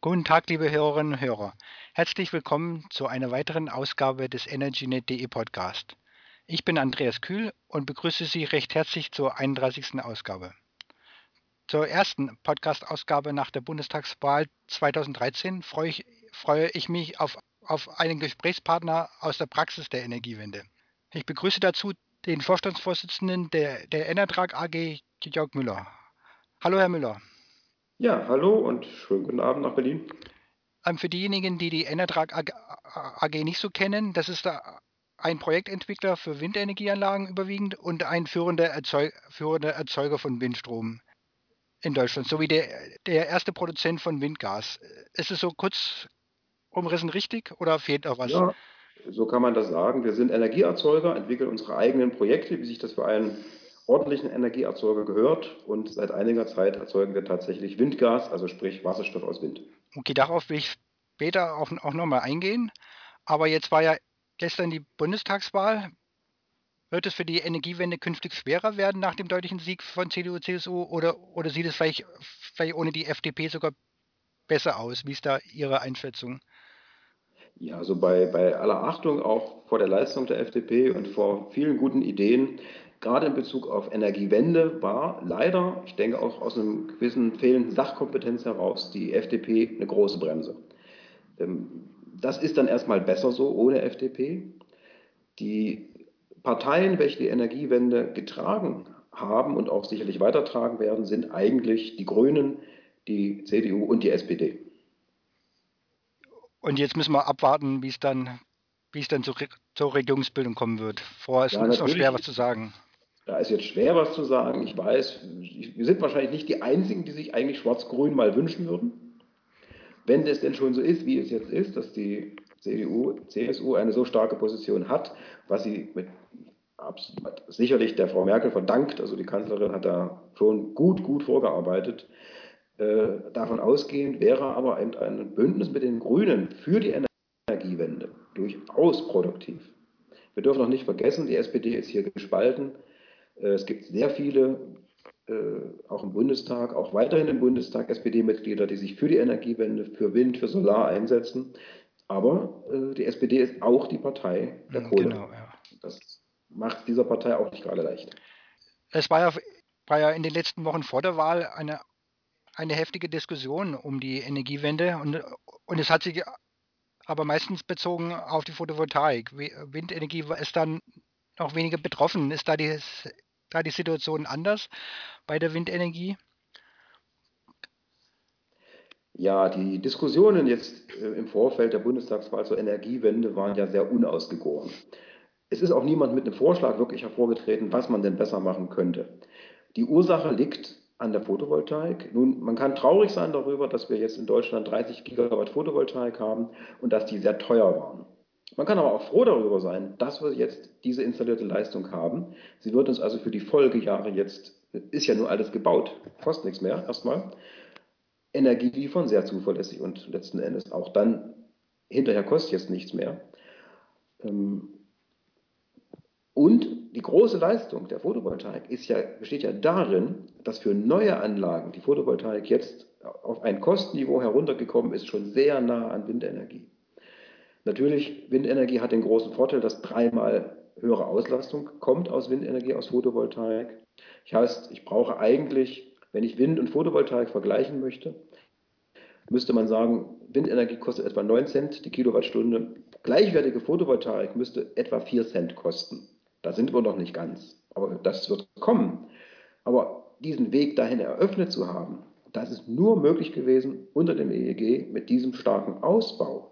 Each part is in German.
Guten Tag, liebe Hörerinnen und Hörer. Herzlich willkommen zu einer weiteren Ausgabe des EnergyNet.de Podcast. Ich bin Andreas Kühl und begrüße Sie recht herzlich zur 31. Ausgabe. Zur ersten Podcast-Ausgabe nach der Bundestagswahl 2013 freue ich, freue ich mich auf, auf einen Gesprächspartner aus der Praxis der Energiewende. Ich begrüße dazu den Vorstandsvorsitzenden der, der Enertrag AG, Jörg Müller. Hallo, Herr Müller. Ja, hallo und schönen guten Abend nach Berlin. Ähm, für diejenigen, die die Enertrag AG, AG nicht so kennen, das ist da ein Projektentwickler für Windenergieanlagen überwiegend und ein führender, Erzeug, führender Erzeuger von Windstrom in Deutschland, sowie der, der erste Produzent von Windgas. Ist es so kurz umrissen richtig oder fehlt noch was? Ja, so kann man das sagen. Wir sind Energieerzeuger, entwickeln unsere eigenen Projekte, wie sich das für einen ordentlichen Energieerzeuger gehört. Und seit einiger Zeit erzeugen wir tatsächlich Windgas, also sprich Wasserstoff aus Wind. Okay, darauf will ich später auch, auch nochmal eingehen. Aber jetzt war ja gestern die Bundestagswahl. Wird es für die Energiewende künftig schwerer werden nach dem deutlichen Sieg von CDU, CSU oder, oder sieht es vielleicht, vielleicht ohne die FDP sogar besser aus? Wie ist da Ihre Einschätzung? Ja, also bei, bei aller Achtung auch vor der Leistung der FDP und vor vielen guten Ideen, gerade in Bezug auf Energiewende, war leider, ich denke auch aus einem gewissen fehlenden Sachkompetenz heraus, die FDP eine große Bremse. Ähm, das ist dann erstmal besser so ohne FDP. Die Parteien, welche die Energiewende getragen haben und auch sicherlich weitertragen werden, sind eigentlich die Grünen, die CDU und die SPD. Und jetzt müssen wir abwarten, wie es dann, wie es dann zur, zur Regierungsbildung kommen wird. Vorher ist ja, es noch schwer, was zu sagen. Da ist jetzt schwer, was zu sagen. Ich weiß, wir sind wahrscheinlich nicht die Einzigen, die sich eigentlich Schwarz-Grün mal wünschen würden. Wenn es denn schon so ist, wie es jetzt ist, dass die CDU, CSU eine so starke Position hat, was sie mit sicherlich der Frau Merkel verdankt, also die Kanzlerin hat da schon gut, gut vorgearbeitet. Äh, davon ausgehend wäre aber ein, Bündnis mit den Grünen für die Energiewende durchaus produktiv. Wir dürfen noch nicht vergessen, die SPD ist hier gespalten. Äh, es gibt sehr viele, äh, auch im Bundestag, auch weiterhin im Bundestag SPD-Mitglieder, die sich für die Energiewende, für Wind, für Solar einsetzen. Aber äh, die SPD ist auch die Partei der Kohle. Genau, ja. Das macht dieser Partei auch nicht gerade leicht. Es war ja, war ja in den letzten Wochen vor der Wahl eine, eine heftige Diskussion um die Energiewende und, und es hat sich aber meistens bezogen auf die Photovoltaik. Windenergie ist dann noch weniger betroffen. Ist da die, da die Situation anders bei der Windenergie? Ja, die Diskussionen jetzt äh, im Vorfeld der Bundestagswahl zur Energiewende waren ja sehr unausgegoren. Es ist auch niemand mit einem Vorschlag wirklich hervorgetreten, was man denn besser machen könnte. Die Ursache liegt an der Photovoltaik. Nun, man kann traurig sein darüber, dass wir jetzt in Deutschland 30 Gigawatt Photovoltaik haben und dass die sehr teuer waren. Man kann aber auch froh darüber sein, dass wir jetzt diese installierte Leistung haben. Sie wird uns also für die Folgejahre jetzt, ist ja nur alles gebaut, kostet nichts mehr erstmal, Energie liefern, sehr zuverlässig und letzten Endes auch dann hinterher kostet jetzt nichts mehr. Ähm, und die große Leistung der Photovoltaik ist ja, besteht ja darin, dass für neue Anlagen die Photovoltaik jetzt auf ein Kostenniveau heruntergekommen ist, schon sehr nah an Windenergie. Natürlich, Windenergie hat den großen Vorteil, dass dreimal höhere Auslastung kommt aus Windenergie, aus Photovoltaik. Das heißt, ich brauche eigentlich, wenn ich Wind und Photovoltaik vergleichen möchte, müsste man sagen, Windenergie kostet etwa 9 Cent die Kilowattstunde. Gleichwertige Photovoltaik müsste etwa 4 Cent kosten. Da sind wir noch nicht ganz. Aber das wird kommen. Aber diesen Weg dahin eröffnet zu haben, das ist nur möglich gewesen unter dem EEG mit diesem starken Ausbau.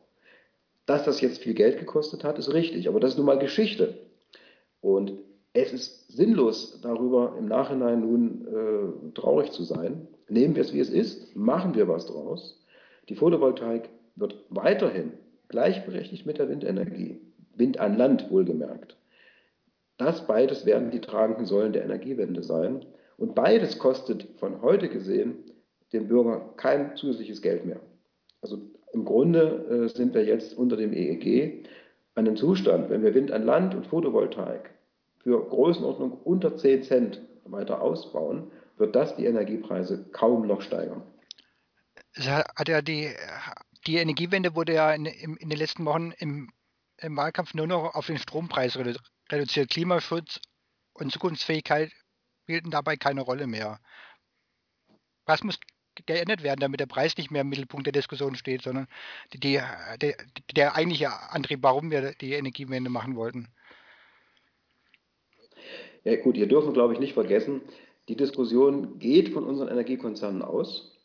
Dass das jetzt viel Geld gekostet hat, ist richtig, aber das ist nun mal Geschichte. Und es ist sinnlos, darüber im Nachhinein nun äh, traurig zu sein. Nehmen wir es, wie es ist, machen wir was draus. Die Photovoltaik wird weiterhin gleichberechtigt mit der Windenergie, Wind an Land wohlgemerkt. Das beides werden die tragenden Säulen der Energiewende sein. Und beides kostet von heute gesehen dem Bürger kein zusätzliches Geld mehr. Also im Grunde äh, sind wir jetzt unter dem EEG an einem Zustand, wenn wir Wind an Land und Photovoltaik für Größenordnung unter 10 Cent weiter ausbauen, wird das die Energiepreise kaum noch steigern. Es hat ja die, die Energiewende wurde ja in, in den letzten Wochen im, im Wahlkampf nur noch auf den Strompreis reduziert. Klimaschutz und Zukunftsfähigkeit spielten dabei keine Rolle mehr. Was muss geändert werden, damit der Preis nicht mehr im Mittelpunkt der Diskussion steht, sondern die, die, der, eigentliche Antrieb, warum wir die Energiewende machen wollten? Ja gut, hier dürfen, glaube ich, nicht vergessen, die Diskussion geht von unseren Energiekonzernen aus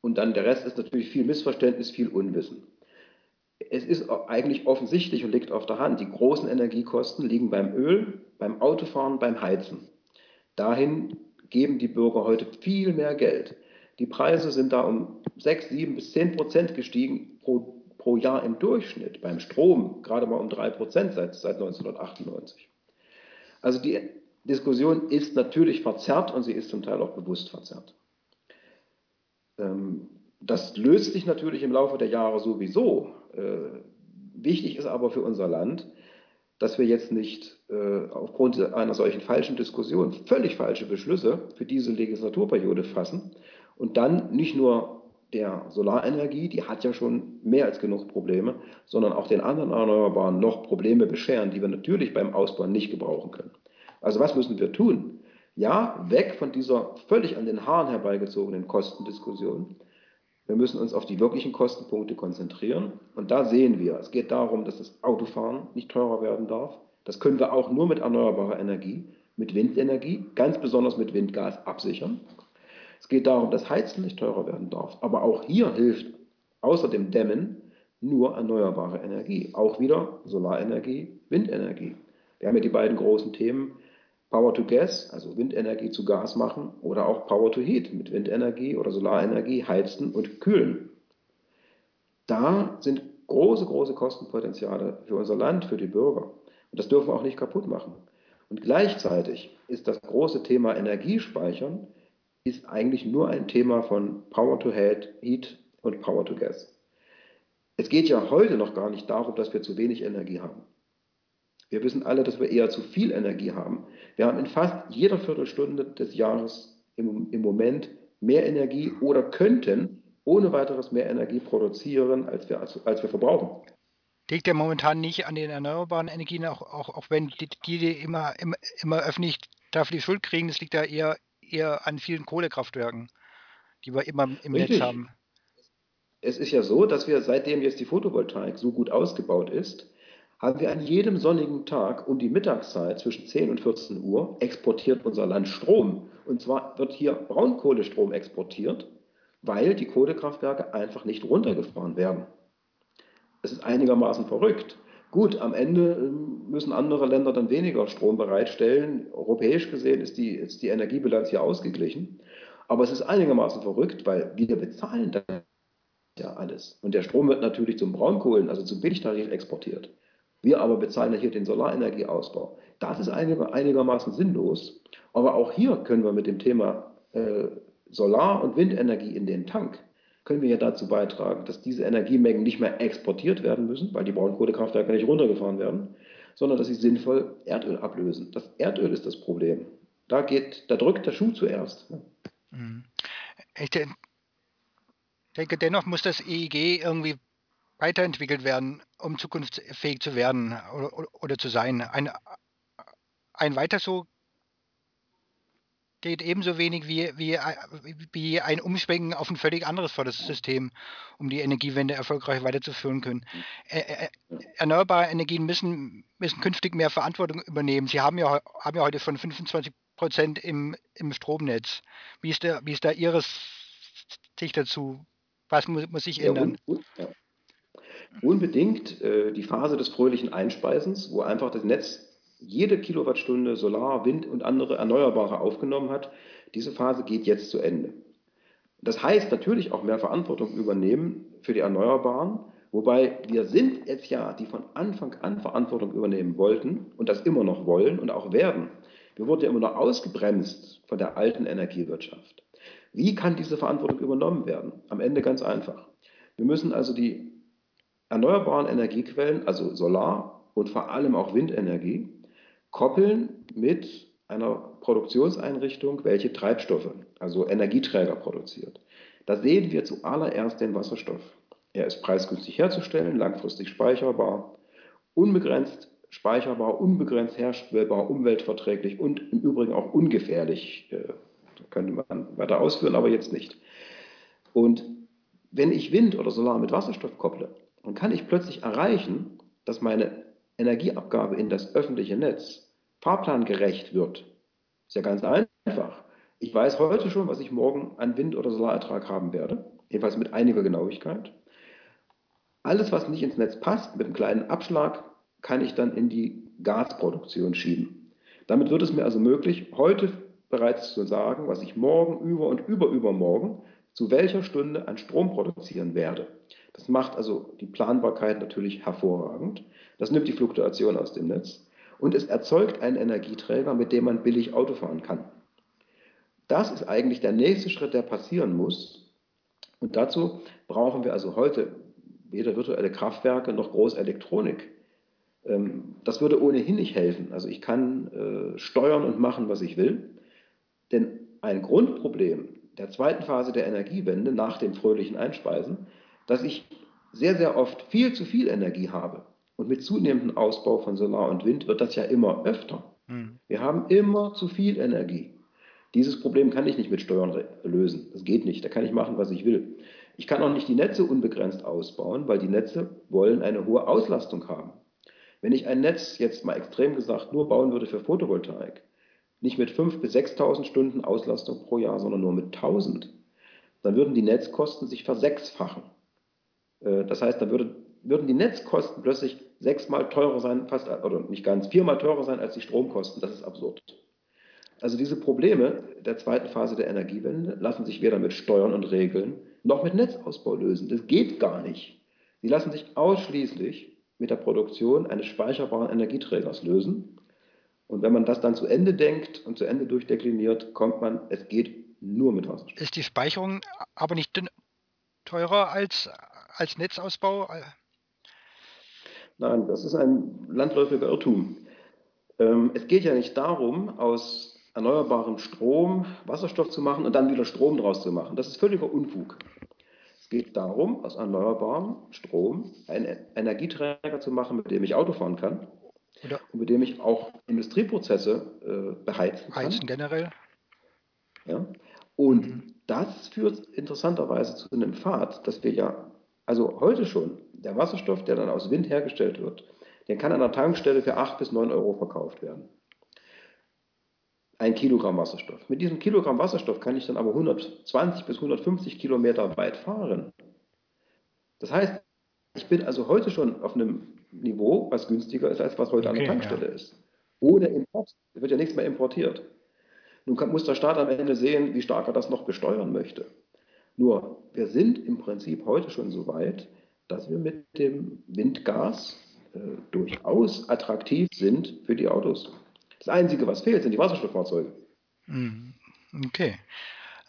und dann der Rest ist natürlich viel Missverständnis, viel Unwissen. Es ist eigentlich offensichtlich und liegt auf der Hand, die großen Energiekosten liegen beim Öl, beim Autofahren, beim Heizen. Dahin geben die Bürger heute viel mehr Geld. Die Preise sind da um 6, 7 bis 10 Prozent gestiegen pro, pro Jahr im Durchschnitt. Beim Strom gerade mal um 3 Prozent seit, seit 1998. Also die Diskussion ist natürlich verzerrt und sie ist zum Teil auch bewusst verzerrt. Ähm, das löst sich natürlich im Laufe der Jahre sowieso. Äh, wichtig ist aber für unser Land, dass wir jetzt nicht äh, aufgrund einer solchen falschen Diskussion völlig falsche Beschlüsse für diese Legislaturperiode fassen und dann nicht nur der Solarenergie, die hat ja schon mehr als genug Probleme, sondern auch den anderen Erneuerbaren noch Probleme bescheren, die wir natürlich beim Ausbau nicht gebrauchen können. Also was müssen wir tun? Ja, weg von dieser völlig an den Haaren herbeigezogenen Kostendiskussion. Wir müssen uns auf die wirklichen Kostenpunkte konzentrieren. Und da sehen wir, es geht darum, dass das Autofahren nicht teurer werden darf. Das können wir auch nur mit erneuerbarer Energie, mit Windenergie, ganz besonders mit Windgas absichern. Es geht darum, dass Heizen nicht teurer werden darf. Aber auch hier hilft außer dem Dämmen nur erneuerbare Energie. Auch wieder Solarenergie, Windenergie. Wir haben ja die beiden großen Themen Power to Gas, also Windenergie zu Gas machen, oder auch Power to Heat mit Windenergie oder Solarenergie heizen und kühlen. Da sind große, große Kostenpotenziale für unser Land, für die Bürger. Und das dürfen wir auch nicht kaputt machen. Und gleichzeitig ist das große Thema Energiespeichern ist eigentlich nur ein Thema von Power to Heat und Power to Gas. Es geht ja heute noch gar nicht darum, dass wir zu wenig Energie haben. Wir wissen alle, dass wir eher zu viel Energie haben. Wir haben in fast jeder Viertelstunde des Jahres im, im Moment mehr Energie oder könnten ohne weiteres mehr Energie produzieren, als wir, als, als wir verbrauchen. Liegt ja momentan nicht an den erneuerbaren Energien, auch, auch, auch wenn die, die immer, immer, immer öffentlich dafür die Schuld kriegen, das liegt ja eher, eher an vielen Kohlekraftwerken, die wir immer im Richtig. Netz haben. Es ist ja so, dass wir seitdem jetzt die Photovoltaik so gut ausgebaut ist, haben wir an jedem sonnigen Tag um die Mittagszeit zwischen 10 und 14 Uhr exportiert unser Land Strom. Und zwar wird hier Braunkohlestrom exportiert, weil die Kohlekraftwerke einfach nicht runtergefahren werden. Es ist einigermaßen verrückt. Gut, am Ende ähm, müssen andere Länder dann weniger Strom bereitstellen. Europäisch gesehen ist die, ist die Energiebilanz hier ausgeglichen. Aber es ist einigermaßen verrückt, weil wir bezahlen das ja alles. Und der Strom wird natürlich zum Braunkohlen, also zum Billigtarif exportiert. Wir aber bezahlen ja hier den Solarenergieausbau. Das ist einigermaßen sinnlos. Aber auch hier können wir mit dem Thema äh, Solar- und Windenergie in den Tank, können wir ja dazu beitragen, dass diese Energiemengen nicht mehr exportiert werden müssen, weil die Braunkohlekraftwerke nicht runtergefahren werden, sondern dass sie sinnvoll Erdöl ablösen. Das Erdöl ist das Problem. Da, geht, da drückt der Schuh zuerst. Mhm. Ich denke, dennoch muss das EEG irgendwie weiterentwickelt werden, um zukunftsfähig zu werden oder, oder, zu sein. Ein, ein weiter so geht ebenso wenig wie, wie, wie ein Umschwenken auf ein völlig anderes Fördersystem, um die Energiewende erfolgreich weiterzuführen können. Erneuerbare Energien müssen, müssen künftig mehr Verantwortung übernehmen. Sie haben ja, haben ja heute schon 25 Prozent im, im Stromnetz. Wie ist, da, wie ist da Ihre Sicht dazu? Was muss, muss sich ändern? Ja, und, und, ja. Unbedingt äh, die Phase des fröhlichen Einspeisens, wo einfach das Netz jede Kilowattstunde Solar, Wind und andere Erneuerbare aufgenommen hat. Diese Phase geht jetzt zu Ende. Das heißt natürlich auch mehr Verantwortung übernehmen für die Erneuerbaren, wobei wir sind jetzt ja, die von Anfang an Verantwortung übernehmen wollten und das immer noch wollen und auch werden. Wir wurden ja immer noch ausgebremst von der alten Energiewirtschaft. Wie kann diese Verantwortung übernommen werden? Am Ende ganz einfach. Wir müssen also die erneuerbaren Energiequellen, also Solar und vor allem auch Windenergie, koppeln mit einer Produktionseinrichtung, welche Treibstoffe, also Energieträger produziert. Da sehen wir zuallererst den Wasserstoff. Er ist preisgünstig herzustellen, langfristig speicherbar, unbegrenzt speicherbar, unbegrenzt herstellbar, umweltverträglich und im Übrigen auch ungefährlich. Äh, könnte man weiter ausführen, aber jetzt nicht. Und wenn ich Wind oder Solar mit Wasserstoff kopple, dann kann ich plötzlich erreichen, dass meine Energieabgabe in das öffentliche Netz fahrplangerecht wird. Ist ja ganz einfach. Ich weiß heute schon, was ich morgen an Wind- oder Solarertrag haben werde, jedenfalls mit einiger Genauigkeit. Alles, was nicht ins Netz passt, mit einem kleinen Abschlag, kann ich dann in die Gasproduktion schieben. Damit wird es mir also möglich, heute bereits zu sagen, was ich morgen, über und überübermorgen zu welcher Stunde an Strom produzieren werde. Das macht also die Planbarkeit natürlich hervorragend. Das nimmt die Fluktuation aus dem Netz und es erzeugt einen Energieträger, mit dem man billig Auto fahren kann. Das ist eigentlich der nächste Schritt, der passieren muss. Und dazu brauchen wir also heute weder virtuelle Kraftwerke noch Großelektronik. Ähm, das würde ohnehin nicht helfen. Also ich kann äh, steuern und machen, was ich will. Denn ein Grundproblem der zweiten Phase der Energiewende nach dem fröhlichen Einspeisen, dass ich sehr, sehr oft viel zu viel Energie habe. Und mit zunehmendem Ausbau von Solar und Wind wird das ja immer öfter. Mhm. Wir haben immer zu viel Energie. Dieses Problem kann ich nicht mit Steuern lösen. Das geht nicht. Da kann ich machen, was ich will. Ich kann auch nicht die Netze unbegrenzt ausbauen, weil die Netze wollen eine hohe Auslastung haben. Wenn ich ein Netz jetzt mal extrem gesagt nur bauen würde für Photovoltaik, nicht mit 5.000 bis 6.000 Stunden Auslastung pro Jahr, sondern nur mit 1.000, dann würden die Netzkosten sich versechsfachen. Äh, das heißt, dann würde, würden die Netzkosten plötzlich sechsmal teurer sein, fast, oder nicht ganz, viermal teurer sein als die Stromkosten. Das ist absurd. Also diese Probleme der zweiten Phase der Energiewende lassen sich weder mit Steuern und Regeln noch mit Netzausbau lösen. Das geht gar nicht. Sie lassen sich ausschließlich mit der Produktion eines speicherbaren Energieträgers lösen. Und wenn man das dann zu Ende denkt und zu Ende durchdekliniert, kommt man, es geht nur mit Wasserstoff. Ist die Speicherung aber nicht teurer als, als Netzausbau? Nein, das ist ein landläufiger Irrtum. Ähm, es geht ja nicht darum, aus erneuerbarem Strom Wasserstoff zu machen und dann wieder Strom draus zu machen. Das ist völliger Unfug. Es geht darum, aus erneuerbarem Strom einen Energieträger zu machen, mit dem ich Auto fahren kann Oder und mit dem ich auch Industrieprozesse äh, beheizen kann. Heizen generell. Ja. Und mhm. das führt interessanterweise zu einem Pfad, dass wir ja, also heute schon, der Wasserstoff, der dann aus Wind hergestellt wird, der kann an der Tankstelle für 8 bis 9 Euro verkauft werden ein Kilogramm Wasserstoff. Mit diesem Kilogramm Wasserstoff kann ich dann aber 120 bis 150 Kilometer weit fahren. Das heißt, ich bin also heute schon auf einem Niveau, was günstiger ist, als was heute okay, an der Tankstelle ja. ist. Ohne Import. Wird ja nichts mehr importiert. Nun kann, muss der Staat am Ende sehen, wie stark er das noch besteuern möchte. Nur, wir sind im Prinzip heute schon so weit, dass wir mit dem Windgas äh, durchaus attraktiv sind für die Autos. Das Einzige, was fehlt, sind die Wasserstofffahrzeuge. Hm, okay.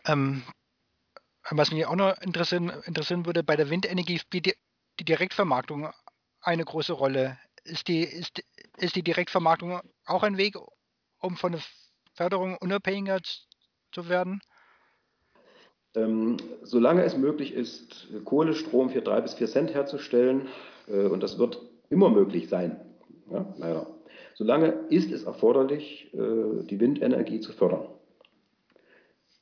Ähm, was mich auch noch interessieren, interessieren würde, bei der Windenergie spielt die, Direktvermarktung eine große Rolle. Ist die, ist, ist die Direktvermarktung auch ein Weg, um von der Förderung unabhängiger zu werden? Ähm, solange es möglich ist, Kohlestrom für drei bis vier Cent herzustellen, äh, und das wird immer möglich sein, ja, leider, Solange ist es erforderlich, äh, die Windenergie zu fördern.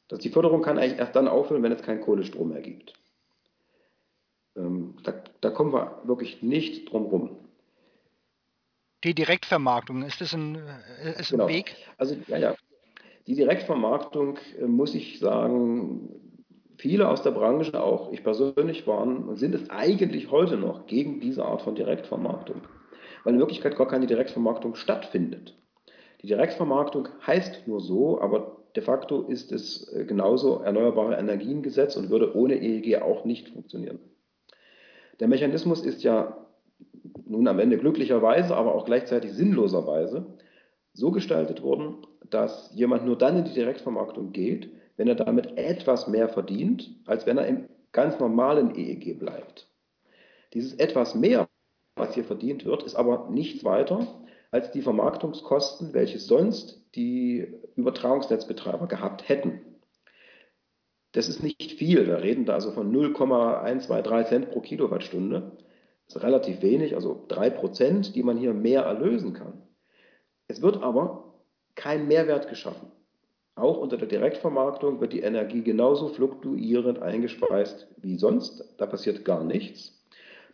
Das, die Förderung kann eigentlich erst dann aufhören, wenn es keinen Kohlestrom mehr gibt. Ähm, da, da kommen wir wirklich nicht drum rum. Die Direktvermarktung, ist das ein, äh, ist genau. ein Weg? Also, ja, ja. Die Direktvermarktung, äh, muss ich sagen, viele aus der Branche, auch ich persönlich, waren und sind es eigentlich heute noch gegen diese Art von Direktvermarktung weil in Wirklichkeit gar keine Direktvermarktung stattfindet. Die Direktvermarktung heißt nur so, aber de facto ist es äh, genauso Erneuerbare Energiengesetz und würde ohne EEG auch nicht funktionieren. Der Mechanismus ist ja nun am Ende glücklicherweise, aber auch gleichzeitig sinnloserweise so gestaltet worden, dass jemand nur dann in die Direktvermarktung geht, wenn er damit etwas mehr verdient, als wenn er im ganz normalen EEG bleibt. Dieses etwas mehr was hier verdient wird, ist aber nichts weiter als die Vermarktungskosten, welche sonst die Übertragungsnetzbetreiber gehabt hätten. Das ist nicht viel. Wir reden da also von 0,123 Cent pro Kilowattstunde. Das ist relativ wenig, also 3 Prozent, die man hier mehr erlösen kann. Es wird aber kein Mehrwert geschaffen. Auch unter der Direktvermarktung wird die Energie genauso fluktuierend eingespeist wie sonst. Da passiert gar nichts.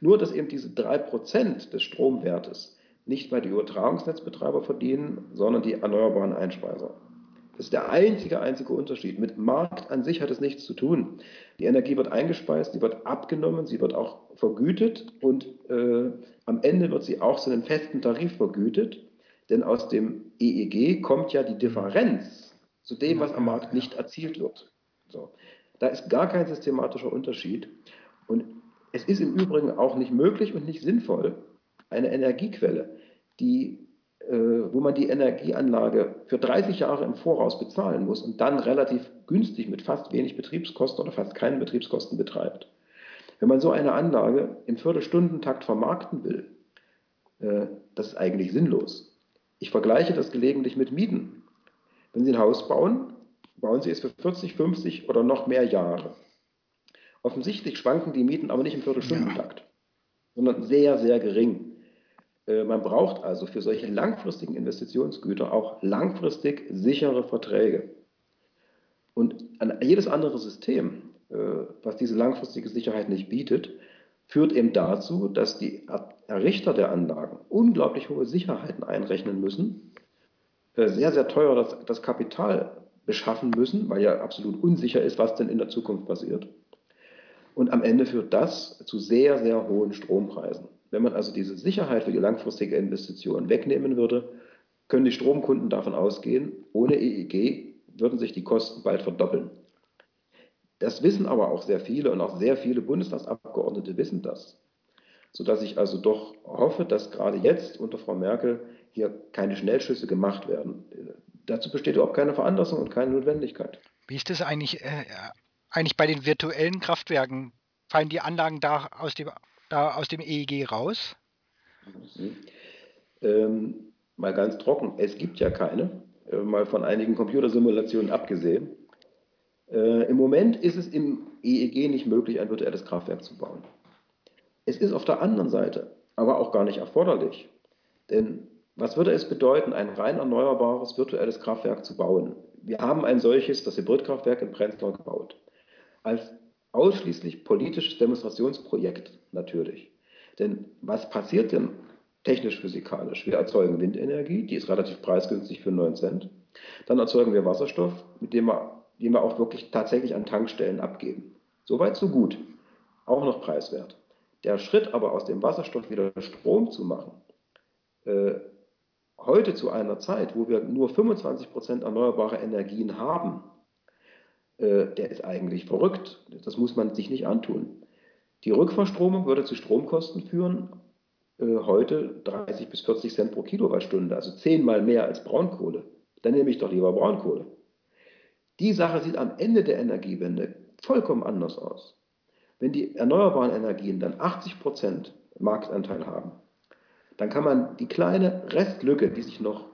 Nur, dass eben diese 3% des Stromwertes nicht bei die Übertragungsnetzbetreiber verdienen, sondern die erneuerbaren Einspeiser. Das ist der einzige, einzige Unterschied. Mit Markt an sich hat es nichts zu tun. Die Energie wird eingespeist, sie wird abgenommen, sie wird auch vergütet und äh, am Ende wird sie auch zu einem festen Tarif vergütet. Denn aus dem EEG kommt ja die Differenz zu dem, was am Markt nicht erzielt wird. So. Da ist gar kein systematischer Unterschied. Und es ist im Übrigen auch nicht möglich und nicht sinnvoll, eine Energiequelle, die äh, wo man die Energieanlage für 30 Jahre im Voraus bezahlen muss und dann relativ günstig mit fast wenig Betriebskosten oder fast keinen Betriebskosten betreibt. Wenn man so eine Anlage im Viertelstundentakt vermarkten will, äh, das ist eigentlich sinnlos. Ich vergleiche das gelegentlich mit Mieten. Wenn Sie ein Haus bauen, bauen Sie es für 40, 50 oder noch mehr Jahre. Offensichtlich schwanken die Mieten aber nicht im Viertelstundentakt, ja. sondern sehr, sehr gering. Äh, man braucht also für solche langfristigen Investitionsgüter auch langfristig sichere Verträge. Und jedes andere System, äh, was diese langfristige Sicherheit nicht bietet, führt eben dazu, dass die Errichter der Anlagen unglaublich hohe Sicherheiten einrechnen müssen, sehr, sehr teuer das, das Kapital beschaffen müssen, weil ja absolut unsicher ist, was denn in der Zukunft passiert. Und am Ende führt das zu sehr, sehr hohen Strompreisen. Wenn man also diese Sicherheit für die langfristige Investition wegnehmen würde, können die Stromkunden davon ausgehen, ohne EEG würden sich die Kosten bald verdoppeln. Das wissen aber auch sehr viele und auch sehr viele Bundestagsabgeordnete wissen das. Sodass ich also doch hoffe, dass gerade jetzt unter Frau Merkel hier keine Schnellschüsse gemacht werden. Dazu besteht überhaupt keine Veranlassung und keine Notwendigkeit. Wie ist das eigentlich, äh, eigentlich bei den virtuellen Kraftwerken? Fallen die Anlagen da aus dem da aus dem EEG raus? Mhm. Ähm, mal ganz trocken, es gibt ja keine, äh, mal von einigen Computersimulationen abgesehen. Äh, Im Moment ist es im EEG nicht möglich, ein virtuelles Kraftwerk zu bauen. Es ist auf der anderen Seite aber auch gar nicht erforderlich. Denn was würde es bedeuten, ein rein erneuerbares virtuelles Kraftwerk zu bauen? Wir haben ein solches, das Hybridkraftwerk in Prenzlau gebaut. Als ausschließlich politisches Demonstrationsprojekt natürlich. Denn was passiert denn technisch-physikalisch? Wir erzeugen Windenergie, die ist relativ preisgünstig für 9 Cent. Dann erzeugen wir Wasserstoff, mit dem wir, den wir auch wirklich tatsächlich an Tankstellen abgeben. Soweit, so gut. Auch noch preiswert. Der Schritt aber aus dem Wasserstoff wieder Strom zu machen, äh, heute zu einer Zeit, wo wir nur 25% erneuerbare Energien haben, äh, der ist eigentlich verrückt. Das muss man sich nicht antun. Die Rückverstromung würde zu Stromkosten führen, äh, heute 30 bis 40 Cent pro Kilowattstunde, also zehnmal mehr als Braunkohle. Dann nehme ich doch lieber Braunkohle. Die Sache sieht am Ende der Energiewende vollkommen anders aus. Wenn die erneuerbaren Energien dann 80 Prozent Marktanteil haben, dann kann man die kleine Restlücke, die sich noch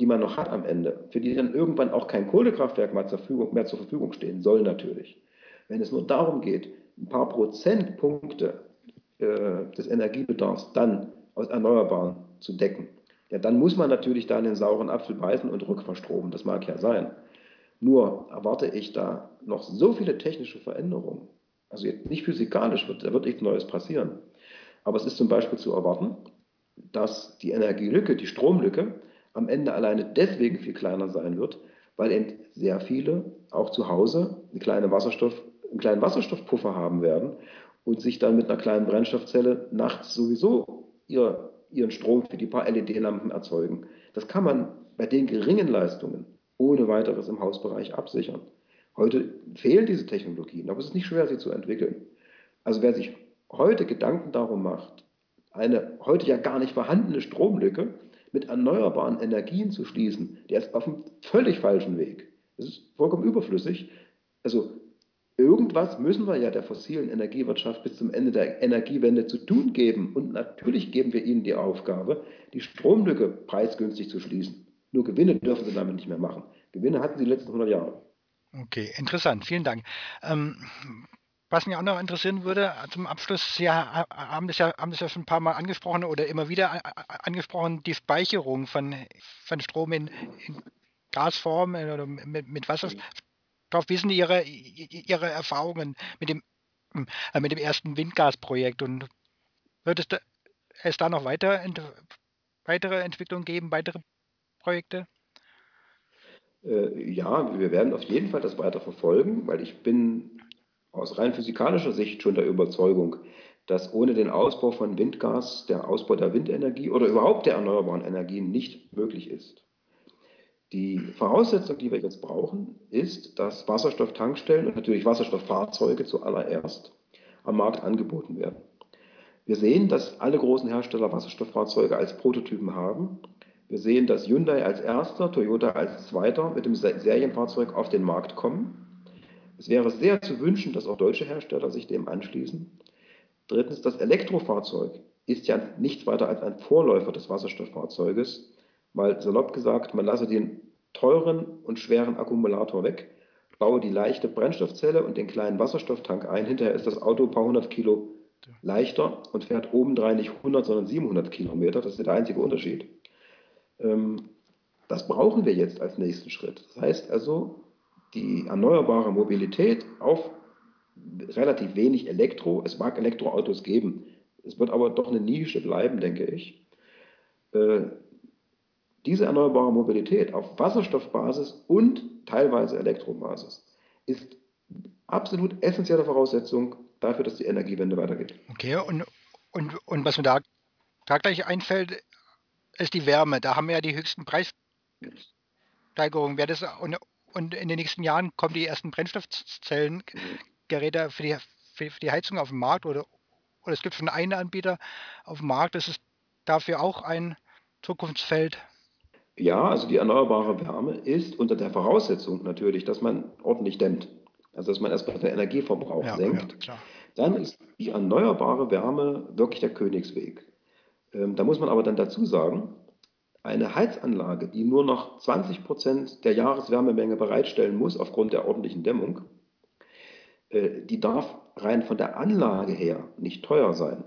die man noch hat am Ende, für die dann irgendwann auch kein Kohlekraftwerk mehr zur, Verfügung, mehr zur Verfügung stehen soll natürlich. Wenn es nur darum geht, ein paar Prozentpunkte äh, des Energiebedarfs dann aus Erneuerbaren zu decken, ja, dann muss man natürlich da einen sauren Apfel beißen und rückverstromen. Das mag ja sein. Nur erwarte ich da noch so viele technische Veränderungen. Also jetzt nicht physikalisch wird, da wird nichts Neues passieren. Aber es ist zum Beispiel zu erwarten, dass die Energielücke, die Stromlücke, am Ende alleine deswegen viel kleiner sein wird, weil eben sehr viele auch zu Hause eine kleine Wasserstoff, einen kleinen Wasserstoffpuffer haben werden und sich dann mit einer kleinen Brennstoffzelle nachts sowieso ihr, ihren Strom für die paar LED-Lampen erzeugen. Das kann man bei den geringen Leistungen ohne weiteres im Hausbereich absichern. Heute fehlen diese Technologien, aber es ist nicht schwer, sie zu entwickeln. Also wer sich heute Gedanken darum macht, eine heute ja gar nicht vorhandene Stromlücke mit erneuerbaren Energien zu schließen, der ist auf einem völlig falschen Weg. Das ist vollkommen überflüssig. Also irgendwas müssen wir ja der fossilen Energiewirtschaft bis zum Ende der Energiewende zu tun geben. Und natürlich geben wir ihnen die Aufgabe, die Stromlücke preisgünstig zu schließen. Nur Gewinne dürfen sie damit nicht mehr machen. Gewinne hatten sie die letzten 100 Jahre. Okay, interessant, vielen Dank. Ähm, was mich auch noch interessieren würde zum Abschluss, Sie haben das ja, haben das ja schon ein paar Mal angesprochen oder immer wieder angesprochen, die Speicherung von, von Strom in, in Gasform oder mit, mit Wasserstoff. Wie sind Ihre, Ihre Erfahrungen mit dem, äh, mit dem ersten Windgasprojekt und wird es, da, es da noch weiter, weitere Entwicklungen geben, weitere Projekte? Äh, ja, wir werden auf jeden Fall das weiter verfolgen, weil ich bin aus rein physikalischer Sicht schon der Überzeugung, dass ohne den Ausbau von Windgas der Ausbau der Windenergie oder überhaupt der erneuerbaren Energien nicht möglich ist. Die Voraussetzung, die wir jetzt brauchen, ist, dass Wasserstofftankstellen und natürlich Wasserstofffahrzeuge zuallererst am Markt angeboten werden. Wir sehen, dass alle großen Hersteller Wasserstofffahrzeuge als Prototypen haben. Wir sehen, dass Hyundai als erster, Toyota als zweiter mit dem Serienfahrzeug auf den Markt kommen. Es wäre sehr zu wünschen, dass auch deutsche Hersteller sich dem anschließen. Drittens, das Elektrofahrzeug ist ja nichts weiter als ein Vorläufer des Wasserstofffahrzeuges, weil salopp gesagt, man lasse den teuren und schweren Akkumulator weg, baue die leichte Brennstoffzelle und den kleinen Wasserstofftank ein. Hinterher ist das Auto ein paar hundert Kilo leichter und fährt obendrein nicht 100, sondern 700 Kilometer. Das ist der einzige Unterschied. Ähm, das brauchen wir jetzt als nächsten Schritt. Das heißt also, die erneuerbare Mobilität auf relativ wenig Elektro. Es mag Elektroautos geben. Es wird aber doch eine Nische bleiben, denke ich. Äh, diese erneuerbare Mobilität auf Wasserstoffbasis und teilweise Elektrobasis ist absolut essentielle Voraussetzung dafür, dass die Energiewende weitergeht. Okay, und, und, und was mir da, da gleich einfällt, ist die Wärme. Da haben wir ja die höchsten Preissteigerungen. Wäre das und, und in den nächsten Jahren kommen die ersten Brennstoffzellengeräte für die, für, für die Heizung auf den Markt oder, oder es gibt schon einen Anbieter auf dem Markt. Das ist dafür auch ein Zukunftsfeld. Ja, also die erneuerbare Wärme ist unter der Voraussetzung natürlich, dass man ordentlich dämmt. Also dass man erstmal den Energieverbrauch ja, senkt. Ja, dann ist die erneuerbare Wärme wirklich der Königsweg. Ähm, da muss man aber dann dazu sagen, eine Heizanlage, die nur noch 20 Prozent der Jahreswärmemenge bereitstellen muss aufgrund der ordentlichen Dämmung, äh, die darf rein von der Anlage her nicht teuer sein.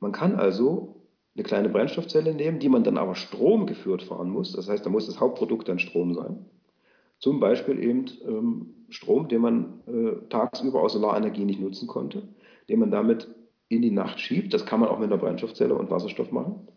Man kann also eine kleine Brennstoffzelle nehmen, die man dann aber stromgeführt fahren muss. Das heißt, da muss das Hauptprodukt dann Strom sein. Zum Beispiel eben ähm, Strom, den man äh, tagsüber aus Solarenergie nicht nutzen konnte, den man damit in die Nacht schiebt. Das kann man auch mit einer Brennstoffzelle und Wasserstoff machen.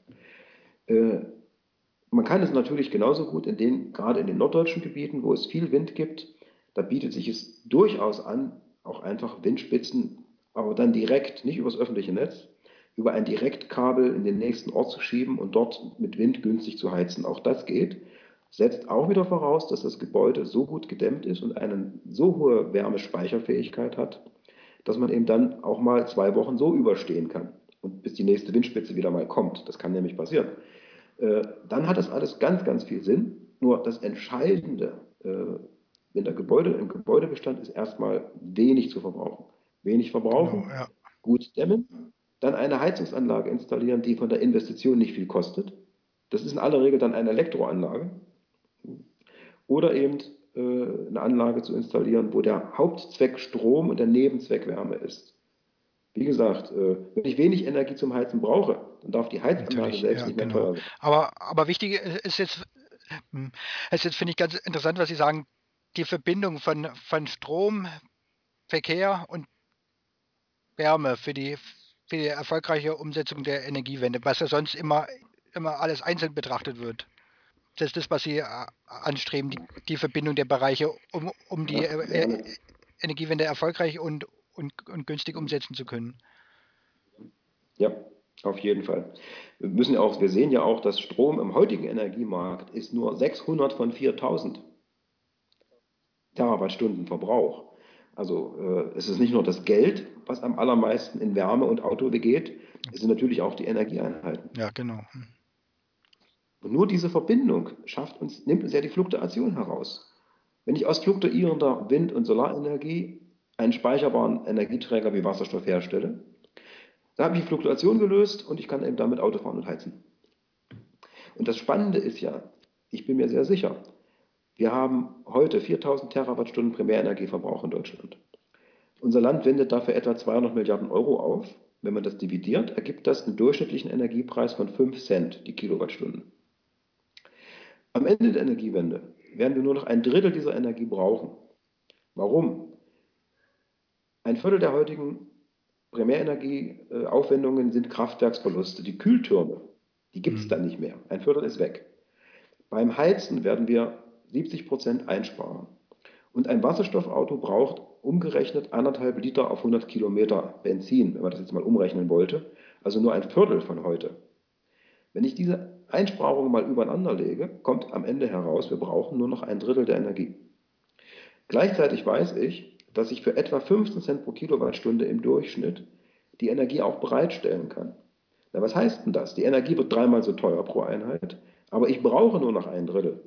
Man kann es natürlich genauso gut in den, gerade in den norddeutschen Gebieten, wo es viel Wind gibt, da bietet sich es durchaus an, auch einfach Windspitzen, aber dann direkt, nicht übers öffentliche Netz, über ein Direktkabel in den nächsten Ort zu schieben und dort mit Wind günstig zu heizen. Auch das geht. Setzt auch wieder voraus, dass das Gebäude so gut gedämmt ist und eine so hohe Wärmespeicherfähigkeit hat, dass man eben dann auch mal zwei Wochen so überstehen kann und bis die nächste Windspitze wieder mal kommt. Das kann nämlich passieren. Äh, dann hat das alles ganz, ganz viel Sinn. Nur das Entscheidende äh, in der Gebäude, im Gebäudebestand ist erstmal wenig zu verbrauchen. Wenig verbrauchen, genau, ja. gut dämmen, dann eine Heizungsanlage installieren, die von der Investition nicht viel kostet. Das ist in aller Regel dann eine Elektroanlage. Oder eben äh, eine Anlage zu installieren, wo der Hauptzweck Strom und der Nebenzweck Wärme ist. Wie gesagt, äh, wenn ich wenig Energie zum Heizen brauche, dann darf die Heizanlage Natürlich, selbst ja, nicht mehr genau. teuer sein. Aber, aber wichtig ist jetzt, hm, ist jetzt finde ich ganz interessant, was Sie sagen, die Verbindung von, von Strom, Verkehr und Wärme für die, für die erfolgreiche Umsetzung der Energiewende, was ja sonst immer, immer alles einzeln betrachtet wird. Das ist das, was Sie äh, anstreben, die, die Verbindung der Bereiche, um, um die ja, äh, Energiewende erfolgreich und, und, und günstig umsetzen zu können. Ja, auf jeden Fall. Wir müssen ja auch, wir sehen ja auch, dass Strom im heutigen Energiemarkt ist nur 600 von 4000 Terawattstunden Verbrauch. Also äh, es ist nicht nur das Geld, was am allermeisten in Wärme und Auto begeht, es sind natürlich auch die Energieeinheiten. Ja, genau. Und nur diese Verbindung schafft uns, nimmt uns ja die Fluktuation heraus. Wenn ich aus fluktuierender Wind- und Solarenergie einen speicherbaren Energieträger wie Wasserstoff herstelle, da habe ich die Fluktuation gelöst und ich kann eben damit Auto fahren und heizen. Und das Spannende ist ja, ich bin mir sehr sicher, Wir haben heute 4000 Terawattstunden Primärenergieverbrauch in Deutschland. Unser Land wendet dafür etwa 200 Milliarden Euro auf. Wenn man das dividiert, ergibt das einen durchschnittlichen Energiepreis von 5 Cent die Kilowattstunde. Am Ende der Energiewende werden wir nur noch ein Drittel dieser Energie brauchen. Warum? Ein Viertel der heutigen Primärenergieaufwendungen sind Kraftwerksverluste. Die Kühltürme, die gibt es mhm. dann nicht mehr. Ein Viertel ist weg. Beim Heizen werden wir 70 Prozent einsparen. Und ein Wasserstoffauto braucht umgerechnet anderthalb Liter auf 100 Kilometer Benzin, wenn man das jetzt mal umrechnen wollte. Also nur ein Viertel von heute. Wenn ich diese Einsparungen mal übereinander lege, kommt am Ende heraus, wir brauchen nur noch ein Drittel der Energie. Gleichzeitig weiß ich, dass ich für etwa 15 Cent pro Kilowattstunde im Durchschnitt die Energie auch bereitstellen kann. Na, was heißt denn das? Die Energie wird dreimal so teuer pro Einheit, aber ich brauche nur noch ein Drittel.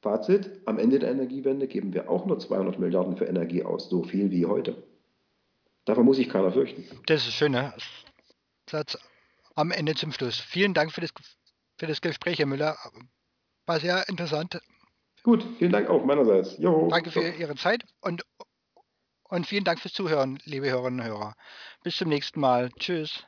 Fazit, am Ende der Energiewende geben wir auch nur 200 Milliarden für Energie aus, so viel wie heute. Davon muss sich keiner fürchten. Das ist ein schöner Satz am Ende zum Schluss. Vielen Dank für das, für das Gespräch, Herr Müller. War sehr interessant. Gut, vielen Dank auch meinerseits. Jo, Danke für Ihre Zeit und, und vielen Dank fürs Zuhören, liebe Hörerinnen und Hörer. Bis zum nächsten Mal. Tschüss.